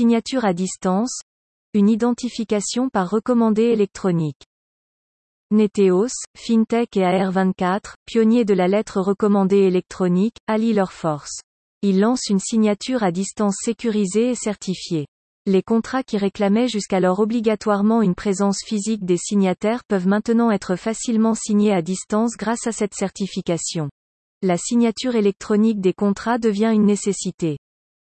Signature à distance. Une identification par recommandé électronique. Neteos, FinTech et AR24, pionniers de la lettre recommandée électronique, allient leurs forces. Ils lancent une signature à distance sécurisée et certifiée. Les contrats qui réclamaient jusqu'alors obligatoirement une présence physique des signataires peuvent maintenant être facilement signés à distance grâce à cette certification. La signature électronique des contrats devient une nécessité.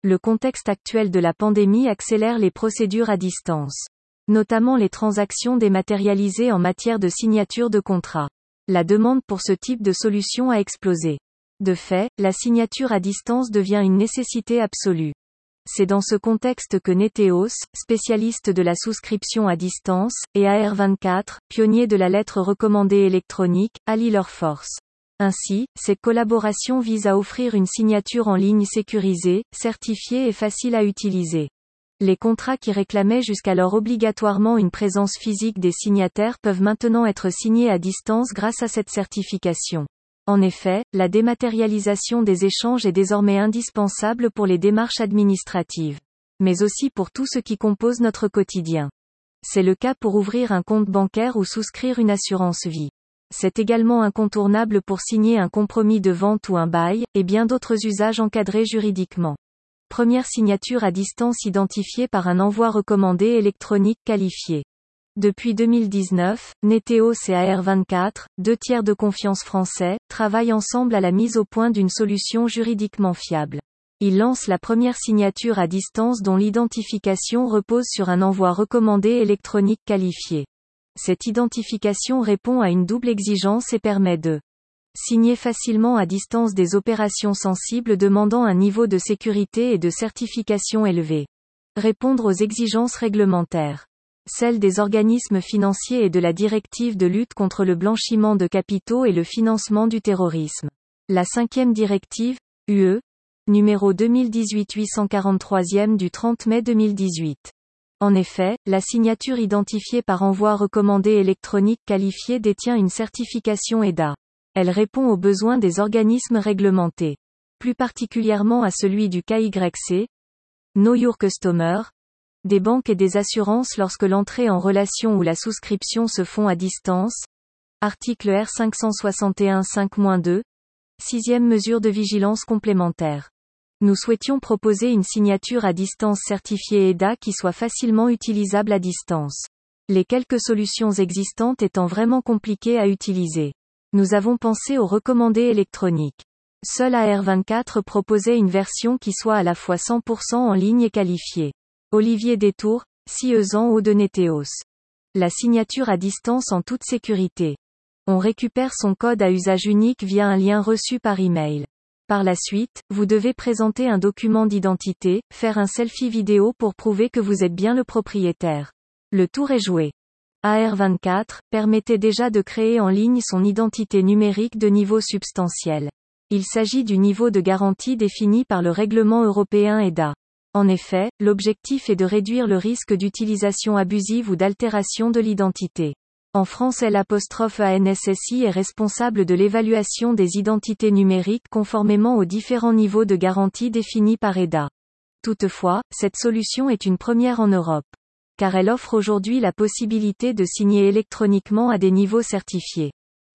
Le contexte actuel de la pandémie accélère les procédures à distance. Notamment les transactions dématérialisées en matière de signature de contrat. La demande pour ce type de solution a explosé. De fait, la signature à distance devient une nécessité absolue. C'est dans ce contexte que Neteos, spécialiste de la souscription à distance, et AR24, pionnier de la lettre recommandée électronique, allient leurs forces. Ainsi, cette collaboration vise à offrir une signature en ligne sécurisée, certifiée et facile à utiliser. Les contrats qui réclamaient jusqu'alors obligatoirement une présence physique des signataires peuvent maintenant être signés à distance grâce à cette certification. En effet, la dématérialisation des échanges est désormais indispensable pour les démarches administratives. Mais aussi pour tout ce qui compose notre quotidien. C'est le cas pour ouvrir un compte bancaire ou souscrire une assurance vie. C'est également incontournable pour signer un compromis de vente ou un bail, et bien d'autres usages encadrés juridiquement. Première signature à distance identifiée par un envoi recommandé électronique qualifié. Depuis 2019, Neteos et AR24, deux tiers de confiance français, travaillent ensemble à la mise au point d'une solution juridiquement fiable. Ils lancent la première signature à distance dont l'identification repose sur un envoi recommandé électronique qualifié. Cette identification répond à une double exigence et permet de signer facilement à distance des opérations sensibles demandant un niveau de sécurité et de certification élevé. Répondre aux exigences réglementaires celle des organismes financiers et de la directive de lutte contre le blanchiment de capitaux et le financement du terrorisme. La cinquième directive, UE, numéro 2018-843e du 30 mai 2018. En effet, la signature identifiée par envoi recommandé électronique qualifié détient une certification EDA. Elle répond aux besoins des organismes réglementés. Plus particulièrement à celui du KYC, Know Your Customer, des banques et des assurances lorsque l'entrée en relation ou la souscription se font à distance. Article R 561 5-2. Sixième mesure de vigilance complémentaire. Nous souhaitions proposer une signature à distance certifiée EDA qui soit facilement utilisable à distance. Les quelques solutions existantes étant vraiment compliquées à utiliser. Nous avons pensé aux recommandés électroniques. Seul AR24 proposait une version qui soit à la fois 100% en ligne et qualifiée. Olivier Détour, Sieusan ou de. La signature à distance en toute sécurité. On récupère son code à usage unique via un lien reçu par email. Par la suite, vous devez présenter un document d'identité, faire un selfie vidéo pour prouver que vous êtes bien le propriétaire. Le tour est joué. AR24 permettait déjà de créer en ligne son identité numérique de niveau substantiel. Il s'agit du niveau de garantie défini par le règlement européen EDA. En effet, l'objectif est de réduire le risque d'utilisation abusive ou d'altération de l'identité. En France l'ANSSI est responsable de l'évaluation des identités numériques conformément aux différents niveaux de garantie définis par EDA. Toutefois, cette solution est une première en Europe. Car elle offre aujourd'hui la possibilité de signer électroniquement à des niveaux certifiés.